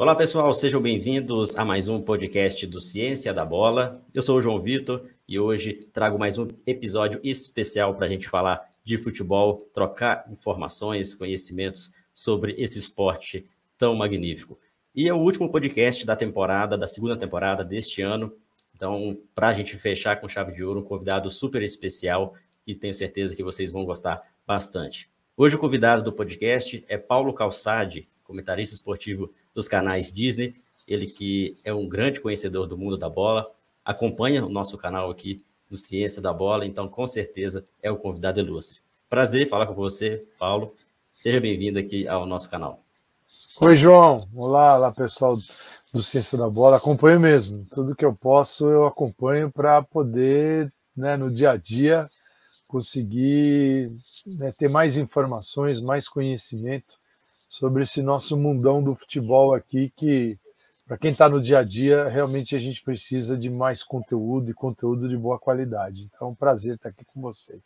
Olá, pessoal, sejam bem-vindos a mais um podcast do Ciência da Bola. Eu sou o João Vitor e hoje trago mais um episódio especial para a gente falar de futebol, trocar informações, conhecimentos sobre esse esporte tão magnífico. E é o último podcast da temporada, da segunda temporada deste ano. Então, para a gente fechar com chave de ouro, um convidado super especial e tenho certeza que vocês vão gostar bastante. Hoje o convidado do podcast é Paulo Calçade, comentarista esportivo dos canais Disney, ele que é um grande conhecedor do mundo da bola, acompanha o nosso canal aqui do Ciência da Bola, então com certeza é o convidado ilustre. Prazer falar com você, Paulo. Seja bem-vindo aqui ao nosso canal. Oi, João. Olá, olá pessoal do Ciência da Bola. Acompanho mesmo. Tudo que eu posso, eu acompanho para poder, né, no dia a dia, conseguir né, ter mais informações, mais conhecimento sobre esse nosso mundão do futebol aqui, que para quem está no dia a dia, realmente a gente precisa de mais conteúdo e conteúdo de boa qualidade. Então, é um prazer estar aqui com vocês.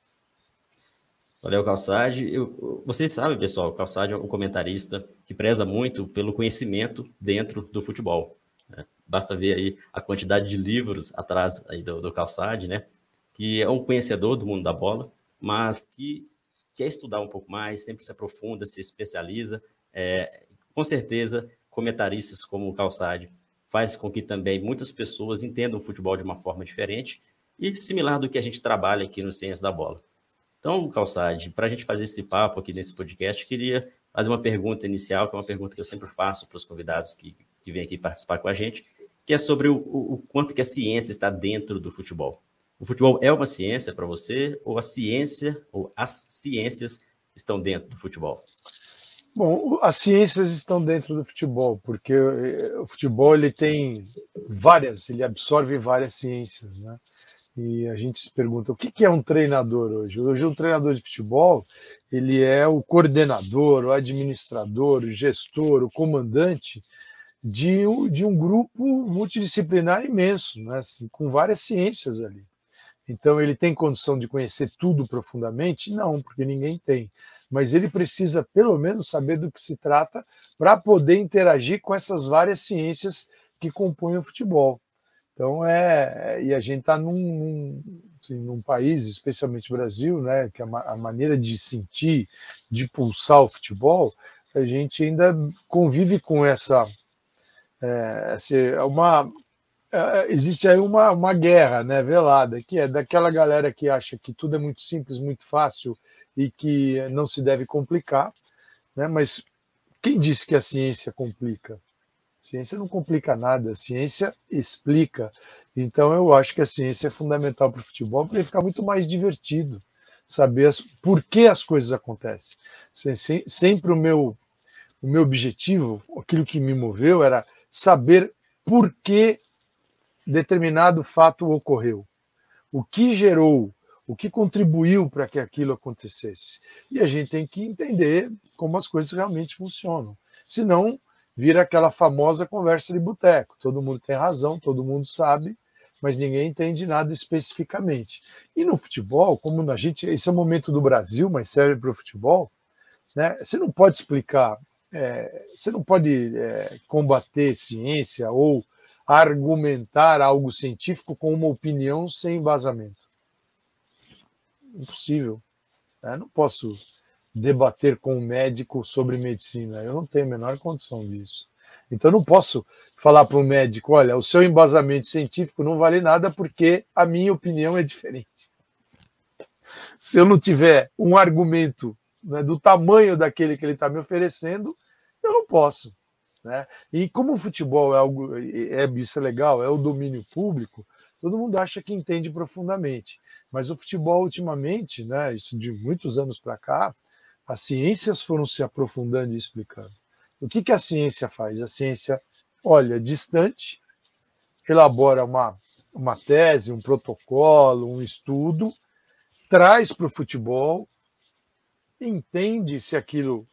Valeu, Calçade. Eu, vocês sabem, pessoal, o Calçade é um comentarista que preza muito pelo conhecimento dentro do futebol. Né? Basta ver aí a quantidade de livros atrás aí do, do Calçade, né? Que é um conhecedor do mundo da bola, mas que quer estudar um pouco mais, sempre se aprofunda, se especializa é, com certeza, comentaristas como o Calçade faz com que também muitas pessoas entendam o futebol de uma forma diferente e similar do que a gente trabalha aqui no Ciência da Bola. Então, Calçade, para a gente fazer esse papo aqui nesse podcast, queria fazer uma pergunta inicial, que é uma pergunta que eu sempre faço para os convidados que, que vêm aqui participar com a gente, que é sobre o, o, o quanto que a ciência está dentro do futebol. O futebol é uma ciência para você ou a ciência ou as ciências estão dentro do futebol? Bom, as ciências estão dentro do futebol, porque eh, o futebol ele tem várias, ele absorve várias ciências, né? E a gente se pergunta o que é um treinador hoje? Hoje um treinador de futebol ele é o coordenador, o administrador, o gestor, o comandante de, de um grupo multidisciplinar imenso, né? Assim, com várias ciências ali. Então ele tem condição de conhecer tudo profundamente? Não, porque ninguém tem mas ele precisa pelo menos saber do que se trata para poder interagir com essas várias ciências que compõem o futebol. Então é e a gente está num, num, assim, num, país, especialmente Brasil, né, que a, a, maneira de sentir, de pulsar o futebol, a gente ainda convive com essa, é, essa uma é, existe aí uma, uma guerra né, velada, que é daquela galera que acha que tudo é muito simples, muito fácil e que não se deve complicar, né? mas quem disse que a ciência complica? A ciência não complica nada, a ciência explica. Então eu acho que a ciência é fundamental para o futebol para ele ficar muito mais divertido, saber as, por que as coisas acontecem. Sempre o meu, o meu objetivo, aquilo que me moveu era saber por que determinado fato ocorreu. O que gerou o que contribuiu para que aquilo acontecesse. E a gente tem que entender como as coisas realmente funcionam. Senão, vira aquela famosa conversa de boteco. Todo mundo tem razão, todo mundo sabe, mas ninguém entende nada especificamente. E no futebol, como a gente. Esse é o momento do Brasil, mas serve para o futebol, né? você não pode explicar, é, você não pode é, combater ciência ou argumentar algo científico com uma opinião sem embasamento impossível. Né? Não posso debater com um médico sobre medicina. Eu não tenho a menor condição disso. Então, não posso falar para um médico: olha, o seu embasamento científico não vale nada porque a minha opinião é diferente. Se eu não tiver um argumento né, do tamanho daquele que ele está me oferecendo, eu não posso. Né? E como o futebol é algo, é, isso é legal, é o domínio público, todo mundo acha que entende profundamente. Mas o futebol, ultimamente, né, isso de muitos anos para cá, as ciências foram se aprofundando e explicando. O que, que a ciência faz? A ciência olha distante, elabora uma, uma tese, um protocolo, um estudo, traz para o futebol, entende se aquilo,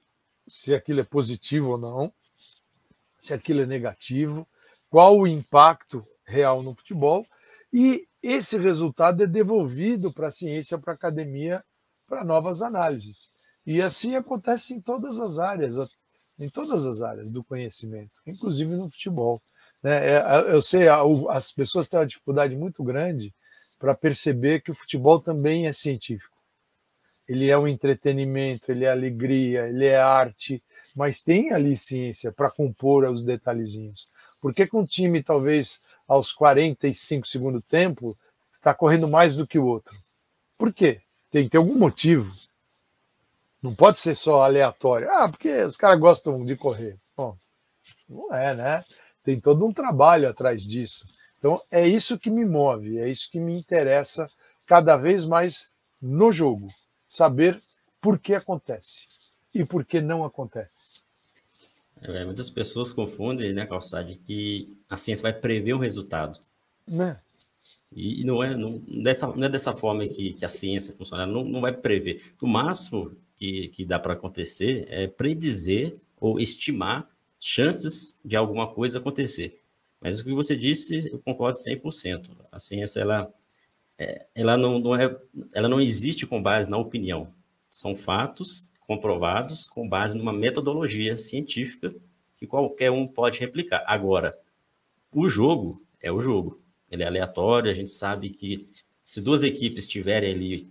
se aquilo é positivo ou não, se aquilo é negativo, qual o impacto real no futebol e esse resultado é devolvido para a ciência, para a academia, para novas análises. E assim acontece em todas as áreas. em todas as áreas do conhecimento, inclusive no futebol. Né? É, eu sei, as pessoas têm uma dificuldade muito grande para perceber que o futebol também é científico. Ele é um entretenimento, ele é alegria, ele é arte, mas tem ali ciência para compor os detalhezinhos. Por que, que um time, talvez aos 45 segundo tempo, está correndo mais do que o outro? Por quê? Tem que ter algum motivo. Não pode ser só aleatório. Ah, porque os caras gostam de correr. Bom, não é, né? Tem todo um trabalho atrás disso. Então, é isso que me move, é isso que me interessa cada vez mais no jogo. Saber por que acontece e por que não acontece. É, muitas pessoas confundem, né, Calçade, que a ciência vai prever o resultado. Né? E, não é, não, dessa, não é dessa forma que, que a ciência funciona, não, não vai prever. O máximo que, que dá para acontecer é predizer ou estimar chances de alguma coisa acontecer. Mas o que você disse, eu concordo 100%. A ciência, ela, é, ela, não, não é, ela não existe com base na opinião. São fatos comprovados com base numa metodologia científica que qualquer um pode replicar. Agora, o jogo é o jogo. Ele é aleatório, a gente sabe que se duas equipes estiverem ali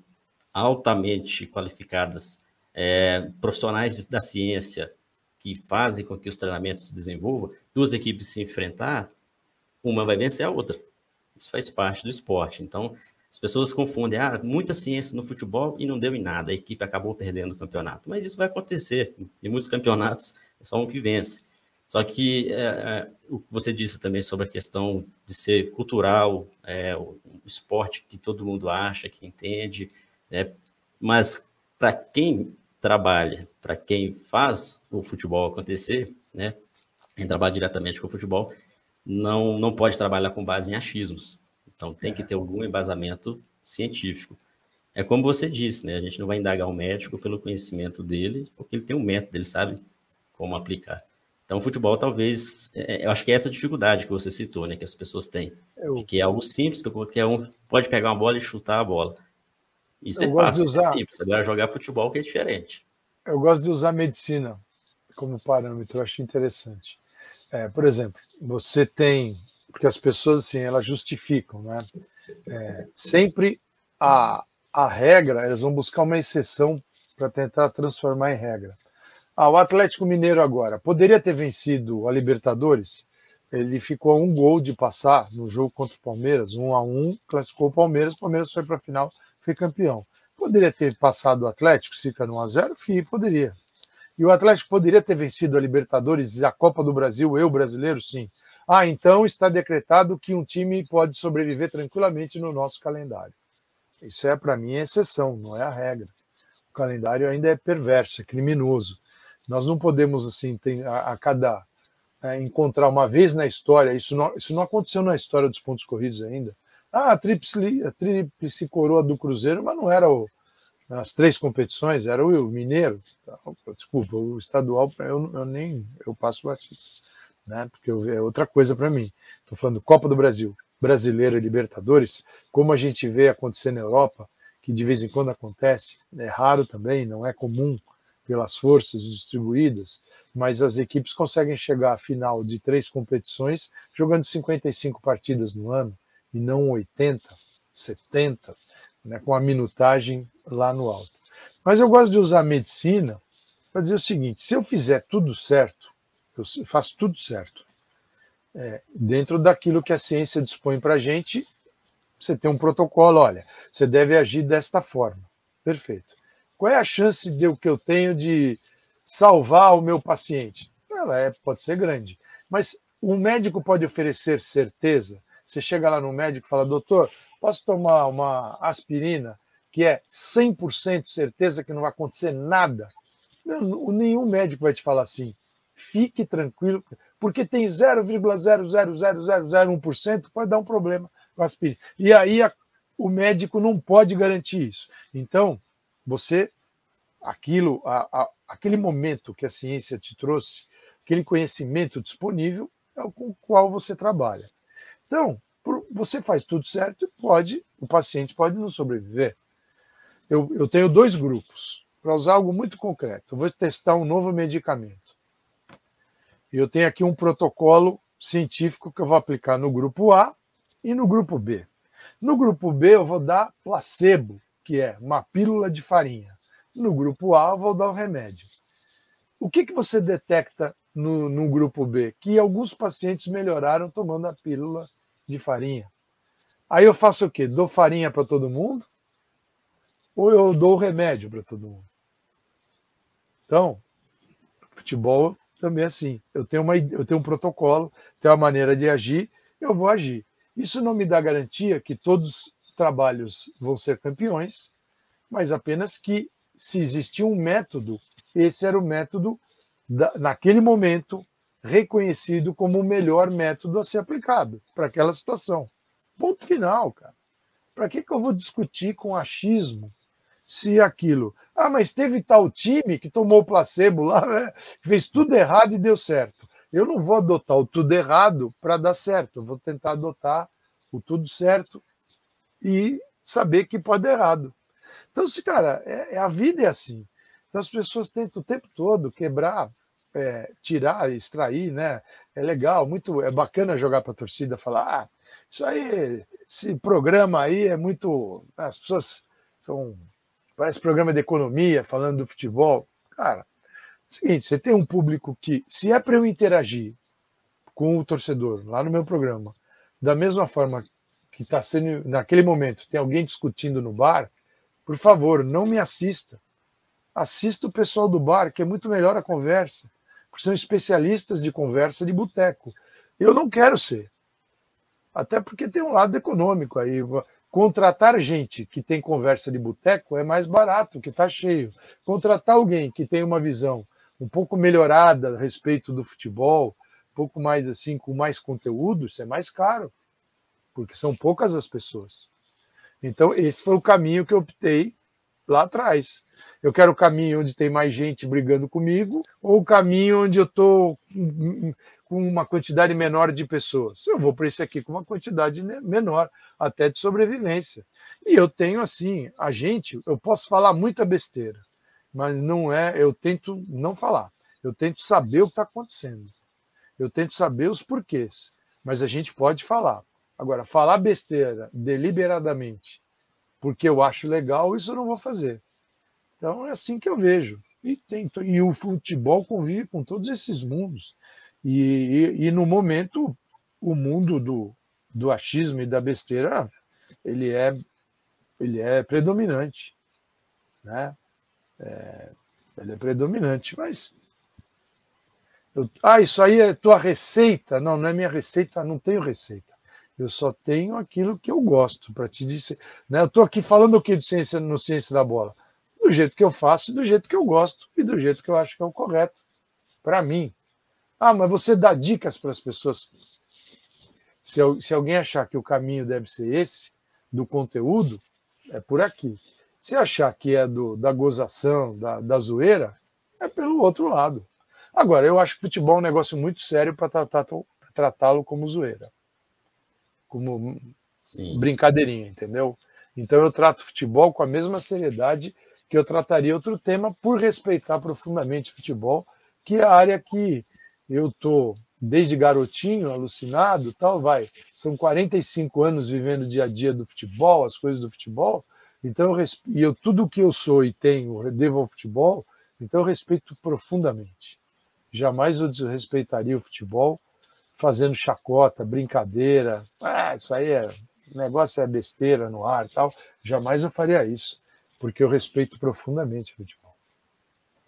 altamente qualificadas, é, profissionais da ciência, que fazem com que os treinamentos se desenvolvam, duas equipes se enfrentar, uma vai vencer a outra. Isso faz parte do esporte. Então, as pessoas confundem, ah, muita ciência no futebol e não deu em nada, a equipe acabou perdendo o campeonato. Mas isso vai acontecer, em muitos campeonatos é só um que vence. Só que é, é, o que você disse também sobre a questão de ser cultural, é, o, esporte que todo mundo acha, que entende, né? mas para quem trabalha, para quem faz o futebol acontecer, né, quem trabalha diretamente com o futebol, não, não pode trabalhar com base em achismos. Então tem que ter algum embasamento científico. É como você disse, né? A gente não vai indagar o médico pelo conhecimento dele, porque ele tem um método, ele sabe como aplicar. Então, o futebol, talvez, é, eu acho que é essa dificuldade que você citou, né? Que as pessoas têm. Eu... Que é algo simples, que qualquer um pode pegar uma bola e chutar a bola. Isso eu é fácil, usar... é simples. Agora, jogar futebol que é diferente. Eu gosto de usar medicina como parâmetro, eu acho interessante. É, por exemplo, você tem, porque as pessoas assim, elas justificam, né? É, sempre a, a regra, elas vão buscar uma exceção para tentar transformar em regra. Ah, o Atlético Mineiro agora poderia ter vencido a Libertadores. Ele ficou a um gol de passar no jogo contra o Palmeiras, um a um, classificou o Palmeiras, o Palmeiras foi para a final foi campeão. Poderia ter passado o Atlético, fica no 1x0? Fih, poderia. E o Atlético poderia ter vencido a Libertadores e a Copa do Brasil, eu brasileiro, sim. Ah, então está decretado que um time pode sobreviver tranquilamente no nosso calendário. Isso é, para mim, a exceção, não é a regra. O calendário ainda é perverso, é criminoso. Nós não podemos, assim, ter, a, a cada. É, encontrar uma vez na história, isso não, isso não aconteceu na história dos pontos corridos ainda, ah, a tríplice, coroa do Cruzeiro, mas não era o, as três competições, era o Mineiro. Desculpa, o estadual eu, eu nem eu passo batido, né? Porque é outra coisa para mim. Estou falando Copa do Brasil, Brasileiro e Libertadores, como a gente vê acontecer na Europa, que de vez em quando acontece, é raro também, não é comum pelas forças distribuídas, mas as equipes conseguem chegar à final de três competições jogando 55 partidas no ano e não 80, 70, né, com a minutagem lá no alto. Mas eu gosto de usar a medicina para dizer o seguinte: se eu fizer tudo certo, eu faço tudo certo, é, dentro daquilo que a ciência dispõe para a gente, você tem um protocolo, olha, você deve agir desta forma. Perfeito. Qual é a chance de o que eu tenho de salvar o meu paciente? Ela é, pode ser grande. Mas um médico pode oferecer certeza você chega lá no médico e fala, doutor, posso tomar uma aspirina que é 100% certeza que não vai acontecer nada? Nenhum médico vai te falar assim. Fique tranquilo, porque tem 0,00001% pode dar um problema com aspirina. E aí a, o médico não pode garantir isso. Então, você, aquilo, a, a, aquele momento que a ciência te trouxe, aquele conhecimento disponível, é o com o qual você trabalha. Então, você faz tudo certo pode, o paciente pode não sobreviver. Eu, eu tenho dois grupos. Para usar algo muito concreto, eu vou testar um novo medicamento. Eu tenho aqui um protocolo científico que eu vou aplicar no grupo A e no grupo B. No grupo B, eu vou dar placebo, que é uma pílula de farinha. No grupo A, eu vou dar o remédio. O que, que você detecta no, no grupo B? Que alguns pacientes melhoraram tomando a pílula de farinha. Aí eu faço o quê? Dou farinha para todo mundo? Ou eu dou remédio para todo mundo? Então, futebol também assim. Eu tenho, uma, eu tenho um protocolo, tenho uma maneira de agir, eu vou agir. Isso não me dá garantia que todos os trabalhos vão ser campeões, mas apenas que se existia um método, esse era o método, da, naquele momento, reconhecido como o melhor método a ser aplicado para aquela situação. Ponto final, cara. Para que, que eu vou discutir com achismo se aquilo. Ah, mas teve tal time que tomou o placebo lá, né? fez tudo errado e deu certo. Eu não vou adotar o tudo errado para dar certo. Eu vou tentar adotar o tudo certo e saber que pode dar errado. Então, se cara, é, é, a vida é assim. Então as pessoas tentam o tempo todo quebrar, é, tirar, extrair, né? É legal, muito, é bacana jogar para a torcida, falar, ah, isso aí, esse programa aí é muito, as pessoas são parece programa de economia, falando do futebol. Cara, é seguinte, você tem um público que, se é para eu interagir com o torcedor lá no meu programa, da mesma forma que está sendo naquele momento, tem alguém discutindo no bar, por favor, não me assista. Assista o pessoal do bar, que é muito melhor a conversa, porque são especialistas de conversa de boteco. Eu não quero ser. Até porque tem um lado econômico aí. Contratar gente que tem conversa de boteco é mais barato, que está cheio. Contratar alguém que tem uma visão um pouco melhorada a respeito do futebol, um pouco mais assim, com mais conteúdo, isso é mais caro, porque são poucas as pessoas. Então, esse foi o caminho que eu optei lá atrás. Eu quero o caminho onde tem mais gente brigando comigo, ou o caminho onde eu estou com uma quantidade menor de pessoas. Eu vou para esse aqui com uma quantidade menor, até de sobrevivência. E eu tenho assim, a gente, eu posso falar muita besteira, mas não é, eu tento não falar. Eu tento saber o que está acontecendo. Eu tento saber os porquês, mas a gente pode falar. Agora, falar besteira deliberadamente, porque eu acho legal, isso eu não vou fazer. Então é assim que eu vejo. E, tem, e o futebol convive com todos esses mundos. E, e, e, no momento, o mundo do, do achismo e da besteira, ele é, ele é predominante. Né? É, ele é predominante, mas... Eu, ah, isso aí é tua receita? Não, não é minha receita, não tenho receita. Eu só tenho aquilo que eu gosto para te dizer. Né? Eu estou aqui falando o que de ciência no Ciência da Bola? Do jeito que eu faço, do jeito que eu gosto e do jeito que eu acho que é o correto para mim. Ah, mas você dá dicas para as pessoas. Se, se alguém achar que o caminho deve ser esse, do conteúdo, é por aqui. Se achar que é do, da gozação, da, da zoeira, é pelo outro lado. Agora, eu acho que futebol é um negócio muito sério para tratá-lo como zoeira. Como Sim. brincadeirinha, entendeu? Então eu trato futebol com a mesma seriedade que eu trataria outro tema, por respeitar profundamente futebol, que é a área que eu tô desde garotinho, alucinado, tal, vai. São 45 anos vivendo o dia a dia do futebol, as coisas do futebol. Então, eu, e eu tudo que eu sou e tenho, devo ao futebol, então eu respeito profundamente. Jamais eu desrespeitaria o futebol fazendo chacota, brincadeira. Ah, isso aí é negócio é besteira no ar, tal. Jamais eu faria isso, porque eu respeito profundamente o futebol.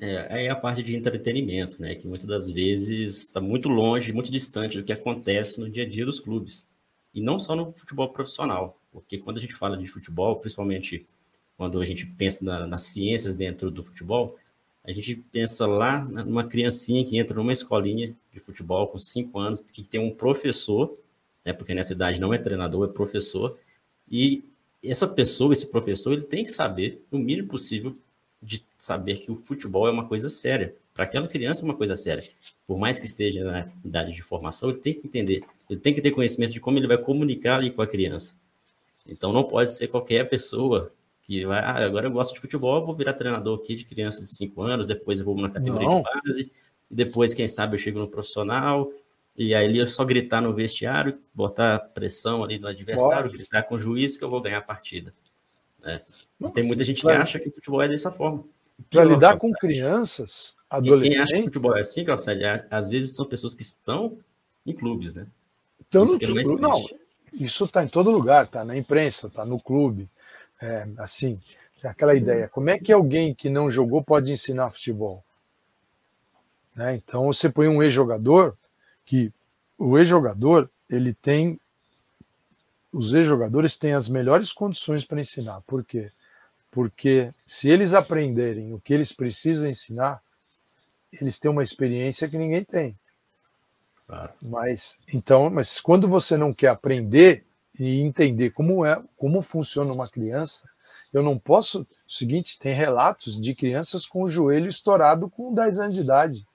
É, é a parte de entretenimento, né? Que muitas das vezes está muito longe, muito distante do que acontece no dia a dia dos clubes. E não só no futebol profissional, porque quando a gente fala de futebol, principalmente quando a gente pensa na, nas ciências dentro do futebol, a gente pensa lá numa criancinha que entra numa escolinha de futebol com cinco anos, que tem um professor, né? Porque nessa idade não é treinador, é professor, e essa pessoa, esse professor, ele tem que saber o mínimo possível de saber que o futebol é uma coisa séria. Para aquela criança é uma coisa séria. Por mais que esteja na idade de formação, ele tem que entender, ele tem que ter conhecimento de como ele vai comunicar ali com a criança. Então não pode ser qualquer pessoa que vai, ah, agora eu gosto de futebol, vou virar treinador aqui de crianças de 5 anos, depois eu vou na categoria não. de base e depois, quem sabe, eu chego no profissional, e aí é só gritar no vestiário, botar pressão ali no adversário, gritar com o juiz que eu vou ganhar a partida. É. Tem muita gente que acha que o futebol é dessa forma. Para lidar com crianças, adolescentes. Quem acha que futebol é assim, Calçade, às vezes são pessoas que estão em clubes, né? Então, isso no, é não, isso está em todo lugar, está na imprensa, está no clube. É, assim, aquela ideia. Como é que alguém que não jogou pode ensinar futebol? Né? Então você põe um ex-jogador que o ex-jogador ele tem os ex-jogadores têm as melhores condições para ensinar. Por quê? Porque se eles aprenderem o que eles precisam ensinar, eles têm uma experiência que ninguém tem. Claro. Mas então, mas quando você não quer aprender e entender como é, como funciona uma criança, eu não posso. O seguinte, tem relatos de crianças com o joelho estourado com 10 anos de idade,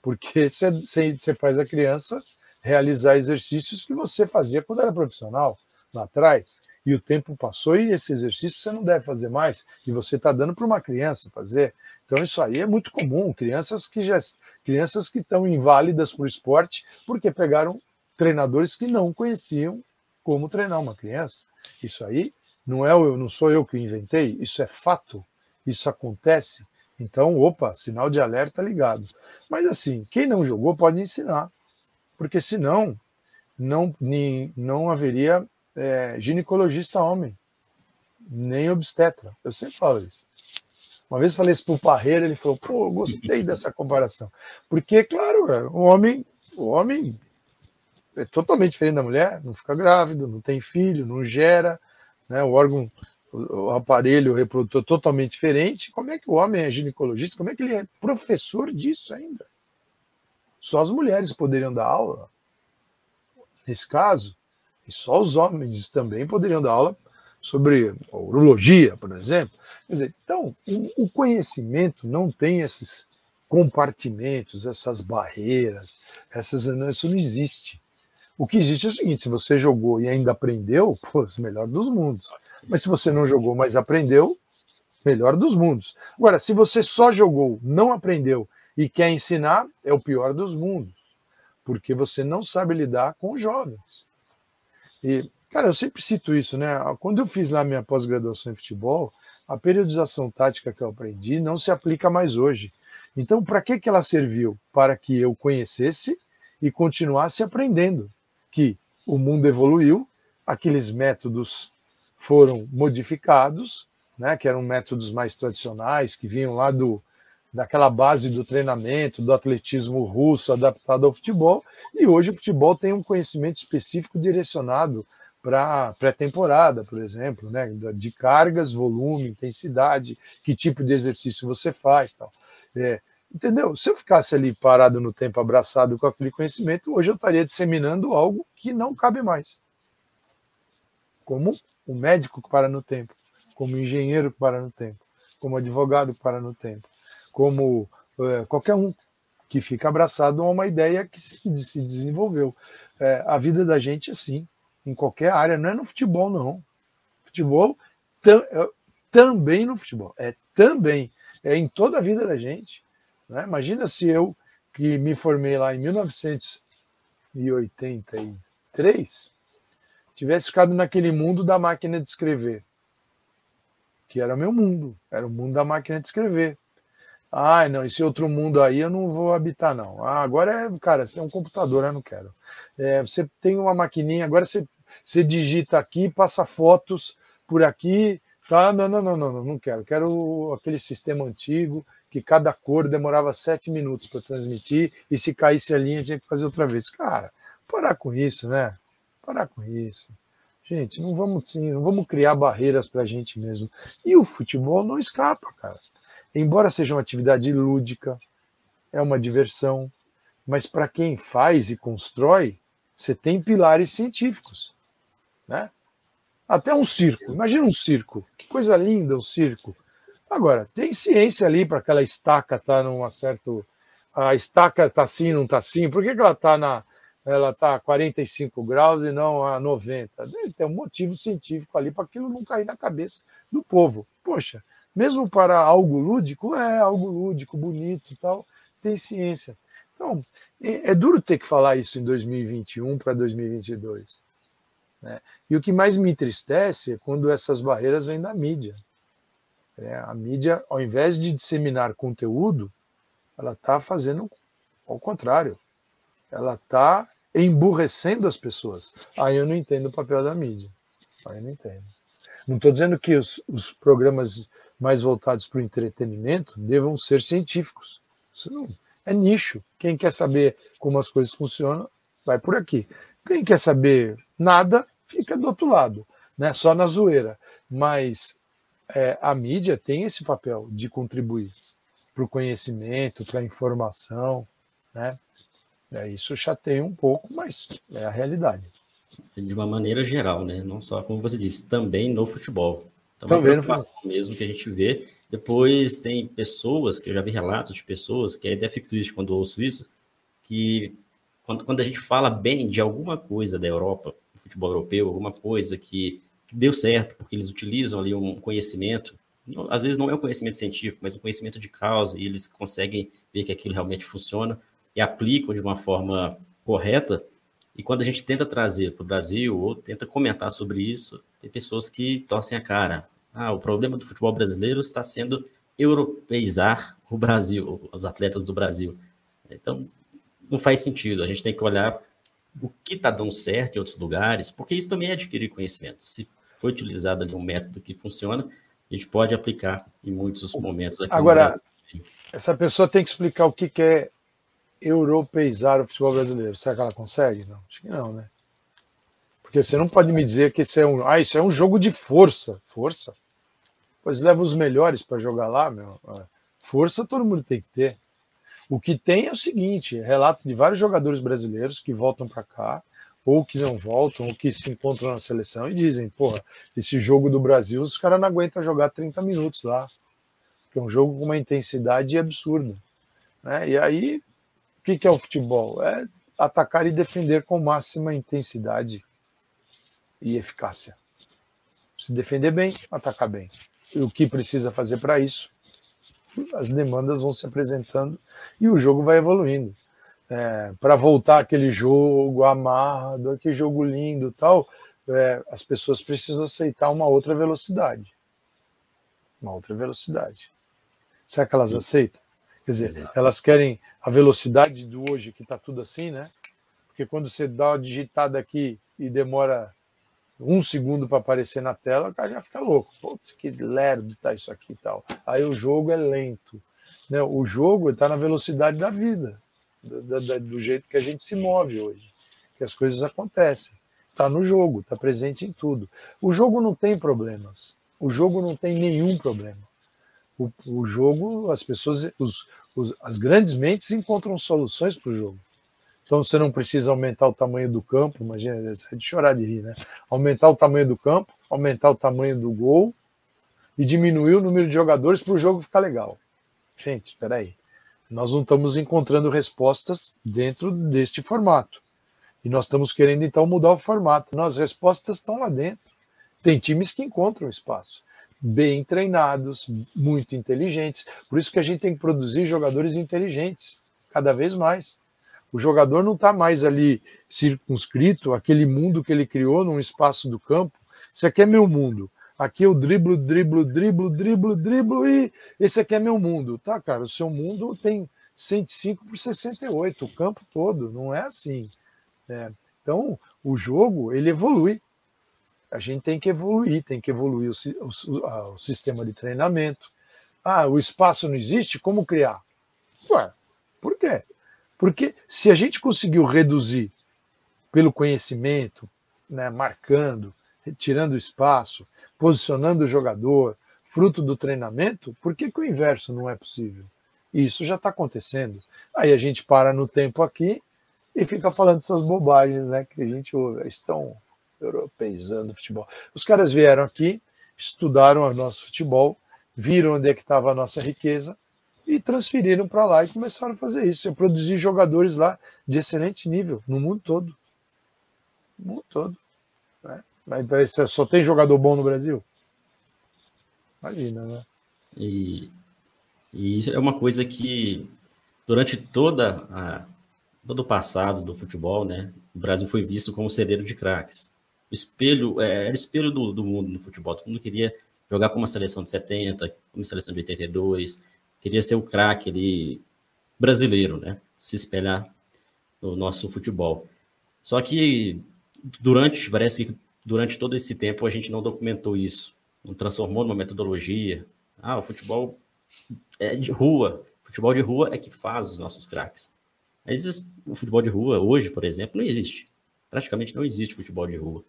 porque você faz a criança realizar exercícios que você fazia quando era profissional lá atrás. E o tempo passou e esse exercício você não deve fazer mais. E você está dando para uma criança fazer. Então isso aí é muito comum. Crianças que já crianças que estão inválidas para o esporte porque pegaram treinadores que não conheciam como treinar uma criança. Isso aí não é eu, não sou eu que inventei, isso é fato, isso acontece. Então, opa, sinal de alerta ligado. Mas assim, quem não jogou pode ensinar, porque senão não, nem, não haveria é, ginecologista homem, nem obstetra. Eu sempre falo isso. Uma vez falei isso para o Parreira, ele falou: pô, gostei dessa comparação. Porque, claro, o homem, o homem é totalmente diferente da mulher, não fica grávido, não tem filho, não gera, né? o órgão, o aparelho reprodutor totalmente diferente. Como é que o homem é ginecologista? Como é que ele é professor disso ainda? Só as mulheres poderiam dar aula. Nesse caso, e só os homens também poderiam dar aula sobre urologia, por exemplo. Quer dizer, então, o conhecimento não tem esses compartimentos, essas barreiras, essas, isso não existe. O que existe é o seguinte: se você jogou e ainda aprendeu, pô, melhor dos mundos. Mas se você não jogou, mas aprendeu, melhor dos mundos. Agora, se você só jogou, não aprendeu e quer ensinar, é o pior dos mundos, porque você não sabe lidar com os jovens. E, cara, eu sempre cito isso, né? Quando eu fiz lá minha pós-graduação em futebol, a periodização tática que eu aprendi não se aplica mais hoje. Então, para que, que ela serviu? Para que eu conhecesse e continuasse aprendendo que o mundo evoluiu, aqueles métodos foram modificados, né, que eram métodos mais tradicionais, que vinham lá do, daquela base do treinamento, do atletismo russo adaptado ao futebol, e hoje o futebol tem um conhecimento específico direcionado para pré-temporada, por exemplo, né? de cargas, volume, intensidade, que tipo de exercício você faz, tal. É, entendeu? Se eu ficasse ali parado no tempo, abraçado com aquele conhecimento, hoje eu estaria disseminando algo que não cabe mais. Como o médico que para no tempo, como o engenheiro que para no tempo, como o advogado que para no tempo, como é, qualquer um que fica abraçado a uma ideia que se, se desenvolveu. É, a vida da gente assim em qualquer área, não é no futebol, não. Futebol tam, é, também no futebol, é também, é em toda a vida da gente. Né? Imagina se eu, que me formei lá em 1983, tivesse ficado naquele mundo da máquina de escrever, que era meu mundo, era o mundo da máquina de escrever. Ah, não, esse outro mundo aí eu não vou habitar, não. Ah, agora é, cara, você é um computador, eu não quero. É, você tem uma maquininha, agora você você digita aqui, passa fotos por aqui, tá? Não, não, não, não, não, não quero. Quero aquele sistema antigo que cada cor demorava sete minutos para transmitir e se caísse a linha tinha que fazer outra vez. Cara, parar com isso, né? Parar com isso. Gente, não vamos sim, não vamos criar barreiras para a gente mesmo. E o futebol não escapa, cara. Embora seja uma atividade lúdica, é uma diversão, mas para quem faz e constrói, você tem pilares científicos né? Até um circo. Imagina um circo. Que coisa linda um circo. Agora, tem ciência ali para aquela estaca estar tá numa certo a estaca está assim, não está assim. Por que, que ela está na ela está a 45 graus e não a 90? Deve ter um motivo científico ali para aquilo não cair na cabeça do povo. Poxa, mesmo para algo lúdico, é algo lúdico, bonito e tal, tem ciência. Então, é, é duro ter que falar isso em 2021 para 2022. Né? E o que mais me entristece é quando essas barreiras vêm da mídia. É, a mídia, ao invés de disseminar conteúdo, ela está fazendo ao contrário. Ela está emburrecendo as pessoas. Aí eu não entendo o papel da mídia. Aí eu não entendo. Não estou dizendo que os, os, programas mais voltados para o entretenimento devam ser científicos. Isso não é nicho. Quem quer saber como as coisas funcionam, vai por aqui. Quem quer saber nada, fica do outro lado, né? só na zoeira. Mas é, a mídia tem esse papel de contribuir para o conhecimento, para a informação. Né? É, isso chateia um pouco, mas é a realidade. De uma maneira geral, né? não só como você disse, também no futebol. Então, também uma mesmo que a gente vê. Depois tem pessoas, que eu já vi relatos de pessoas, que até fico triste quando ouço isso, que quando, quando a gente fala bem de alguma coisa da Europa, do futebol europeu, alguma coisa que, que deu certo, porque eles utilizam ali um conhecimento, não, às vezes não é um conhecimento científico, mas um conhecimento de causa, e eles conseguem ver que aquilo realmente funciona e aplicam de uma forma correta. E quando a gente tenta trazer para o Brasil ou tenta comentar sobre isso, tem pessoas que torcem a cara. Ah, o problema do futebol brasileiro está sendo europeizar o Brasil, os atletas do Brasil. Então, não faz sentido. A gente tem que olhar o que está dando certo em outros lugares, porque isso também é adquirir conhecimento. Se foi utilizado ali um método que funciona, a gente pode aplicar em muitos momentos aqui Agora, essa pessoa tem que explicar o que é europeizar o futebol brasileiro. Será que ela consegue? Não, acho que não, né? Porque você não pode me dizer que isso é um, ah, isso é um jogo de força. Força? Pois leva os melhores para jogar lá, meu. É, força todo mundo tem que ter. O que tem é o seguinte: relato de vários jogadores brasileiros que voltam para cá, ou que não voltam, ou que se encontram na seleção e dizem: porra, esse jogo do Brasil, os caras não aguentam jogar 30 minutos lá. É um jogo com uma intensidade absurda. Né? E aí, o que, que é o futebol? É atacar e defender com máxima intensidade e eficácia. Se defender bem, atacar bem. E o que precisa fazer para isso? As demandas vão se apresentando e o jogo vai evoluindo. É, para voltar aquele jogo amarrado, aquele jogo lindo tal, é, as pessoas precisam aceitar uma outra velocidade. Uma outra velocidade. Será que elas aceitam? Quer dizer, Exato. elas querem a velocidade do hoje, que está tudo assim, né? Porque quando você dá uma digitada aqui e demora um segundo para aparecer na tela, o cara já fica louco. Putz, que lerdo tá isso aqui e tal. Aí o jogo é lento. Né? O jogo está na velocidade da vida, do, do, do, jeito que a gente se move hoje, que as coisas acontecem. Está no jogo, está presente em tudo. O jogo não tem problemas. O jogo não tem nenhum problema. O, o jogo, as pessoas, os, os, as grandes mentes encontram soluções para o jogo. Então você não precisa aumentar o tamanho do campo, imagina, é de chorar de rir, né? Aumentar o tamanho do campo, aumentar o tamanho do gol e diminuir o número de jogadores para o jogo ficar legal. Gente, espera aí. Nós não estamos encontrando respostas dentro deste formato. E nós estamos querendo então mudar o formato. As respostas estão lá dentro. Tem times que encontram espaço. Bem treinados, muito inteligentes. Por isso que a gente tem que produzir jogadores inteligentes, cada vez mais. O jogador não está mais ali circunscrito aquele mundo que ele criou num espaço do campo. Isso aqui é meu mundo. Aqui eu driblo, driblo, driblo, driblo, driblo e esse aqui é meu mundo. Tá, cara, o seu mundo tem 105 por 68, o campo todo, não é assim. Né? Então, o jogo, ele evolui. A gente tem que evoluir, tem que evoluir o, o, o sistema de treinamento. Ah, o espaço não existe? Como criar? Ué, por quê? Porque se a gente conseguiu reduzir pelo conhecimento, né, marcando, tirando espaço, posicionando o jogador, fruto do treinamento, por que, que o inverso não é possível? Isso já está acontecendo. Aí a gente para no tempo aqui e fica falando essas bobagens né, que a gente ouve. Estão europeizando o futebol. Os caras vieram aqui, estudaram o nosso futebol, viram onde é que estava a nossa riqueza e transferiram para lá e começaram a fazer isso, a produzir jogadores lá de excelente nível no mundo todo. No mundo todo. Né? Mas só tem jogador bom no Brasil? Imagina, né? E, e isso é uma coisa que, durante toda a, todo o passado do futebol, né, o Brasil foi visto como celeiro de craques. O espelho, é, era o espelho do, do mundo no futebol. Todo mundo queria jogar como uma seleção de 70, como uma seleção de 82, queria ser o craque ali brasileiro, né? Se espelhar no nosso futebol. Só que durante, parece que durante todo esse tempo a gente não documentou isso, não transformou numa metodologia. Ah, o futebol é de rua, futebol de rua é que faz os nossos craques. Mas o futebol de rua hoje, por exemplo, não existe. Praticamente não existe futebol de rua.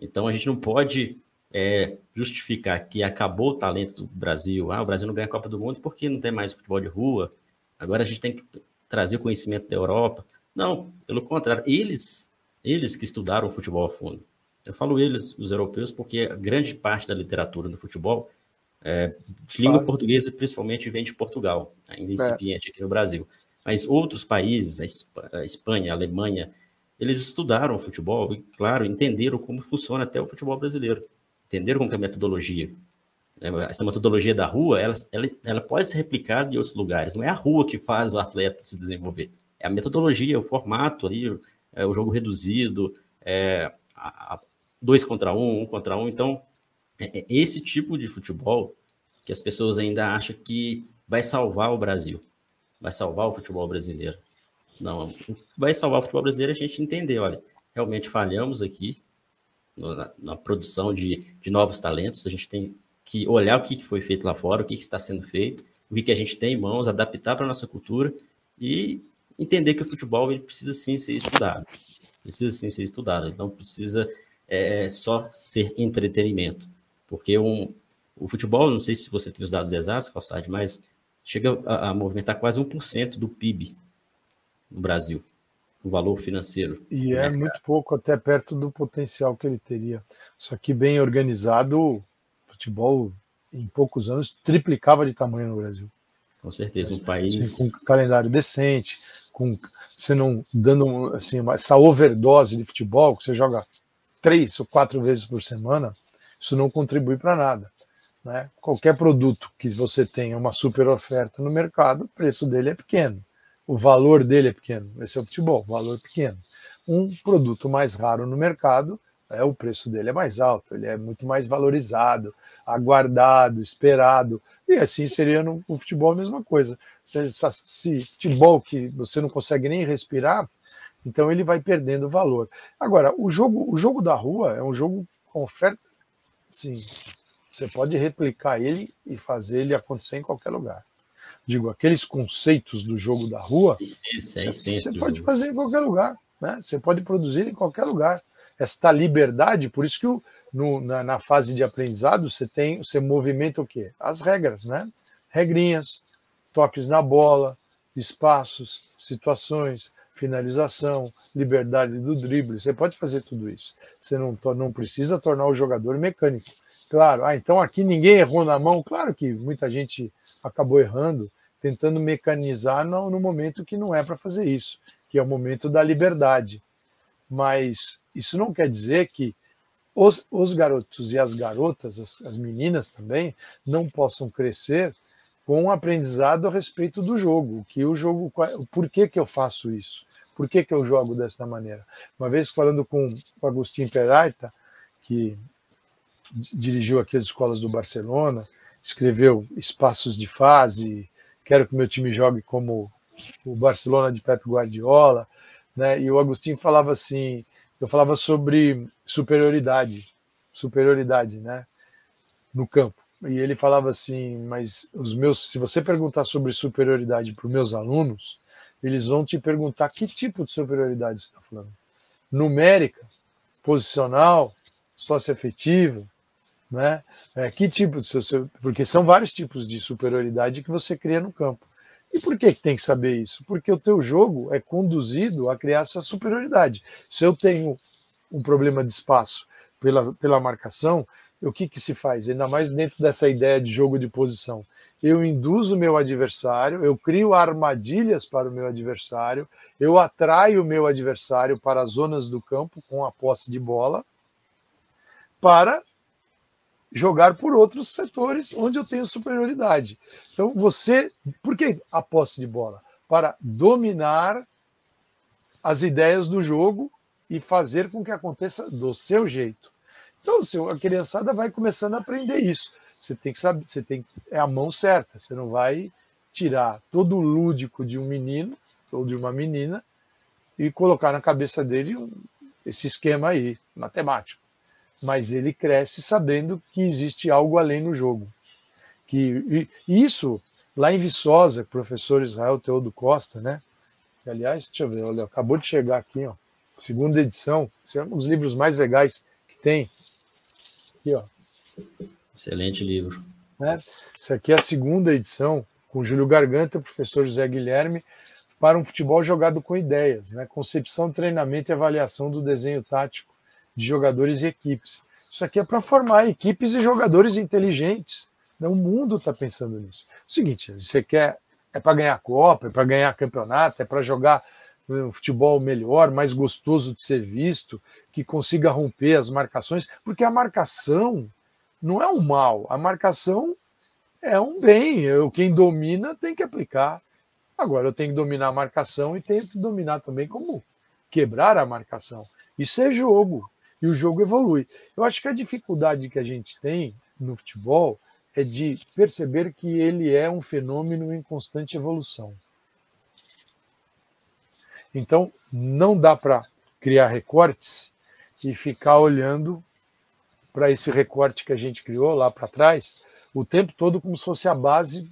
Então a gente não pode é, justificar que acabou o talento do Brasil. Ah, o Brasil não ganha a Copa do Mundo porque não tem mais futebol de rua. Agora a gente tem que trazer o conhecimento da Europa. Não, pelo contrário, eles, eles que estudaram o futebol a fundo. Eu falo eles, os europeus, porque a grande parte da literatura do futebol é, de língua portuguesa, principalmente, vem de Portugal, ainda é. incipiente aqui no Brasil. Mas outros países, a Espanha, a Alemanha, eles estudaram o futebol e, claro, entenderam como funciona até o futebol brasileiro. Entenderam como é a metodologia. É, essa metodologia da rua, ela, ela, ela pode ser replicada em outros lugares. Não é a rua que faz o atleta se desenvolver. É a metodologia, o formato ali, é o jogo reduzido, é, a, a dois contra um, um contra um. Então, é, é esse tipo de futebol que as pessoas ainda acham que vai salvar o Brasil, vai salvar o futebol brasileiro. Não, vai salvar o futebol brasileiro a gente entender, olha, realmente falhamos aqui na, na produção de, de, novos talentos, a gente tem que olhar o que foi feito lá fora, o que está sendo feito, o que a gente tem em mãos, adaptar para a nossa cultura e entender que o futebol ele precisa sim ser estudado. Precisa sim ser estudado, ele não precisa é, só ser entretenimento. Porque um, o futebol, não sei se você tem os dados exatos, Calçade, mas chega a, a movimentar quase 1% do PIB no Brasil, o valor financeiro. E é mercado. muito pouco, até perto do potencial que ele teria. Só que bem organizado, o futebol em poucos anos triplicava de tamanho no Brasil. Com certeza, um país assim, com calendário decente, com você não dando assim essa overdose de futebol que você joga três ou quatro vezes por semana, isso não contribui para nada. Né? Qualquer produto que você tenha uma super oferta no mercado, o preço dele é pequeno o valor dele é pequeno. Esse é o futebol, valor pequeno. Um produto mais raro no mercado, é, o preço dele é mais alto, ele é muito mais valorizado, aguardado, esperado. E assim seria no, no futebol a mesma coisa. Se, se futebol que você não consegue nem respirar, então ele vai perdendo valor. Agora, o jogo, o jogo da rua é um jogo com oferta. Sim, você pode replicar ele e fazer ele acontecer em qualquer lugar digo, aqueles conceitos do jogo da rua, essência, você, você pode jogo. fazer em qualquer lugar, né? Você pode produzir em qualquer lugar. Esta liberdade, por isso que o, no, na, na, fase de aprendizado você tem, você movimenta o quê? As regras, né? Regrinhas, toques na bola, espaços, situações, finalização, liberdade do drible. Você pode fazer tudo isso. Você não, não precisa tornar o jogador mecânico. Claro, ah, então aqui ninguém errou na mão. Claro que muita gente acabou errando, tentando mecanizar no, no momento que não é para fazer isso, que é o momento da liberdade. Mas isso não quer dizer que os, os garotos e as garotas, as, as meninas também, não possam crescer com um aprendizado a respeito do jogo, que o jogo, por que, que eu faço isso? Por que, que eu jogo dessa maneira? Uma vez falando com o Agostinho Peralta, que dirigiu aqui as escolas do Barcelona, escreveu Espaços de Fase, quero que meu time jogue como o Barcelona de Pep Guardiola, né? E o Agostinho falava assim, eu falava sobre superioridade, superioridade, né? No campo. E ele falava assim, mas os meus, se você perguntar sobre superioridade para os meus alunos, eles vão te perguntar que tipo de superioridade você está falando. Numérica, posicional, socioafetiva, né? É, que tipo, porque são vários tipos de superioridade que você cria no campo. E por que, tem que saber isso? Porque o teu jogo é conduzido a criar essa superioridade. Se eu tenho um problema de espaço pela, pela marcação, o que, que se faz? Ainda mais dentro dessa ideia de jogo de posição. Eu induzo o meu adversário, eu crio armadilhas para o meu adversário, eu atraio o meu adversário para as zonas do campo com a posse de bola, para jogar por outros setores onde eu tenho superioridade. Então, você. Por que a posse de bola? Para dominar as ideias do jogo e fazer com que aconteça do seu jeito. Então, a criançada vai começando a aprender isso. Você tem que saber, você tem é a mão certa. Você não vai tirar todo o lúdico de um menino ou de uma menina e colocar na cabeça dele um, esse esquema aí, matemático. Mas ele cresce sabendo que existe algo além no jogo. Que e isso lá em Viçosa, professor Israel Teodo Costa, né? aliás, deixa eu ver, olha, acabou de chegar aqui, ó, segunda edição. Esse é um dos livros mais legais que tem. Aqui, ó. Excelente livro. Né? Isso aqui é a segunda edição, com Júlio Garganta, professor José Guilherme, para um futebol jogado com ideias, né? concepção, treinamento e avaliação do desenho tático de jogadores e equipes. Isso aqui é para formar equipes e jogadores inteligentes. Né? O mundo está pensando nisso. O seguinte, você quer é para ganhar Copa, é para ganhar campeonato, é para jogar um futebol melhor, mais gostoso de ser visto, que consiga romper as marcações, porque a marcação não é um mal, a marcação é um bem. Eu, quem domina tem que aplicar. Agora eu tenho que dominar a marcação e tenho que dominar também como quebrar a marcação. Isso é jogo. E o jogo evolui. Eu acho que a dificuldade que a gente tem no futebol é de perceber que ele é um fenômeno em constante evolução. Então, não dá para criar recortes e ficar olhando para esse recorte que a gente criou lá para trás o tempo todo como se fosse a base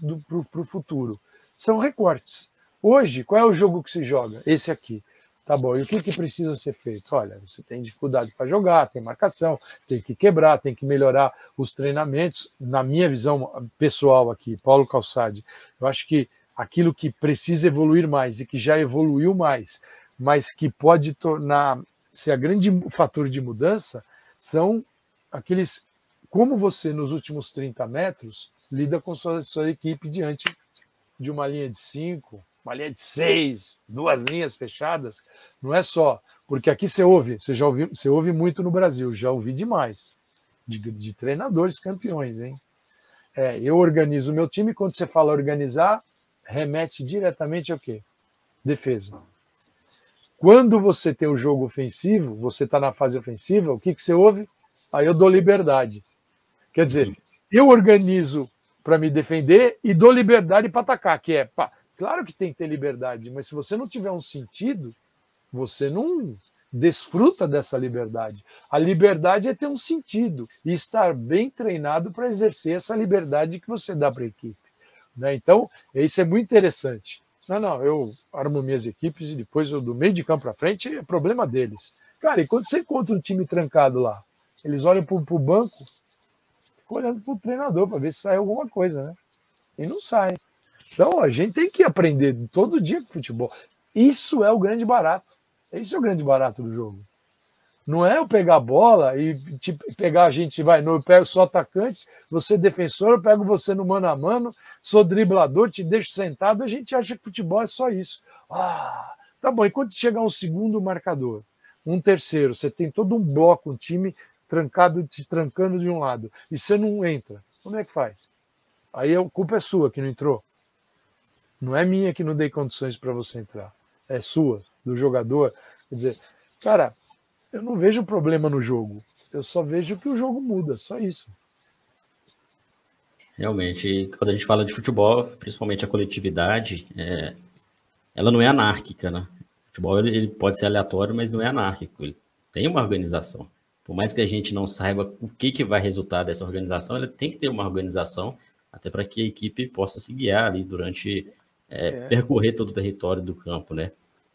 para o futuro são recortes. Hoje, qual é o jogo que se joga? Esse aqui. Tá bom, e o que, que precisa ser feito? Olha, você tem dificuldade para jogar, tem marcação, tem que quebrar, tem que melhorar os treinamentos. Na minha visão pessoal aqui, Paulo Calçade, eu acho que aquilo que precisa evoluir mais e que já evoluiu mais, mas que pode tornar ser a grande fator de mudança, são aqueles como você nos últimos 30 metros lida com sua, sua equipe diante de uma linha de cinco, uma linha de seis, duas linhas fechadas, não é só. Porque aqui você ouve, você já ouviu, você ouve muito no Brasil, já ouvi demais, de, de treinadores campeões, hein? É, eu organizo o meu time, quando você fala organizar, remete diretamente ao quê? Defesa. Quando você tem o jogo ofensivo, você está na fase ofensiva, o que, que você ouve? Aí eu dou liberdade. Quer dizer, eu organizo para me defender e dou liberdade para atacar, que é, pá, claro que tem que ter liberdade, mas se você não tiver um sentido, você não desfruta dessa liberdade. A liberdade é ter um sentido e estar bem treinado para exercer essa liberdade que você dá para a equipe. Né? Então, isso é muito interessante. Não, não, eu armo minhas equipes e depois eu do meio de campo para frente é problema deles. Cara, e quando você encontra um time trancado lá, eles olham para o banco, olhando para o treinador para ver se sai alguma coisa, né? E não sai. Então a gente tem que aprender todo dia com futebol. Isso é o grande barato. Isso é o grande barato do jogo. Não é eu pegar a bola e te pegar a gente, vai, não, eu pego só atacante, você é defensor, eu pego você no mano a mano, sou driblador, te deixo sentado, a gente acha que futebol é só isso. Ah, tá bom, e quando chegar um segundo marcador, um terceiro, você tem todo um bloco, um time trancado, te trancando de um lado, e você não entra, como é que faz? Aí a culpa é sua que não entrou. Não é minha que não dei condições para você entrar. É sua, do jogador. Quer dizer, cara, eu não vejo problema no jogo. Eu só vejo que o jogo muda, só isso. Realmente, quando a gente fala de futebol, principalmente a coletividade, é, ela não é anárquica, né? O futebol ele, pode ser aleatório, mas não é anárquico. Ele tem uma organização por mais que a gente não saiba o que, que vai resultar dessa organização, ela tem que ter uma organização até para que a equipe possa se guiar ali durante é, é. percorrer todo o território do campo, né?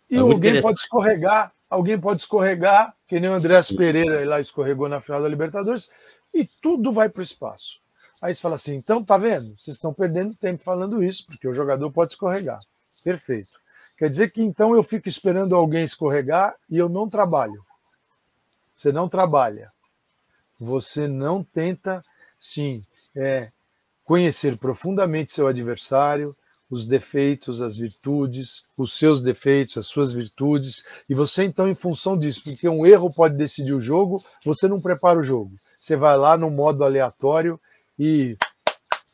E é alguém pode escorregar, alguém pode escorregar, que nem o Andrés Sim. Pereira lá escorregou na final da Libertadores, e tudo vai para o espaço. Aí você fala assim, então tá vendo? Vocês estão perdendo tempo falando isso, porque o jogador pode escorregar. Perfeito. Quer dizer que então eu fico esperando alguém escorregar e eu não trabalho. Você não trabalha. Você não tenta, sim, é, conhecer profundamente seu adversário, os defeitos, as virtudes, os seus defeitos, as suas virtudes, e você então, em função disso, porque um erro pode decidir o jogo, você não prepara o jogo. Você vai lá no modo aleatório e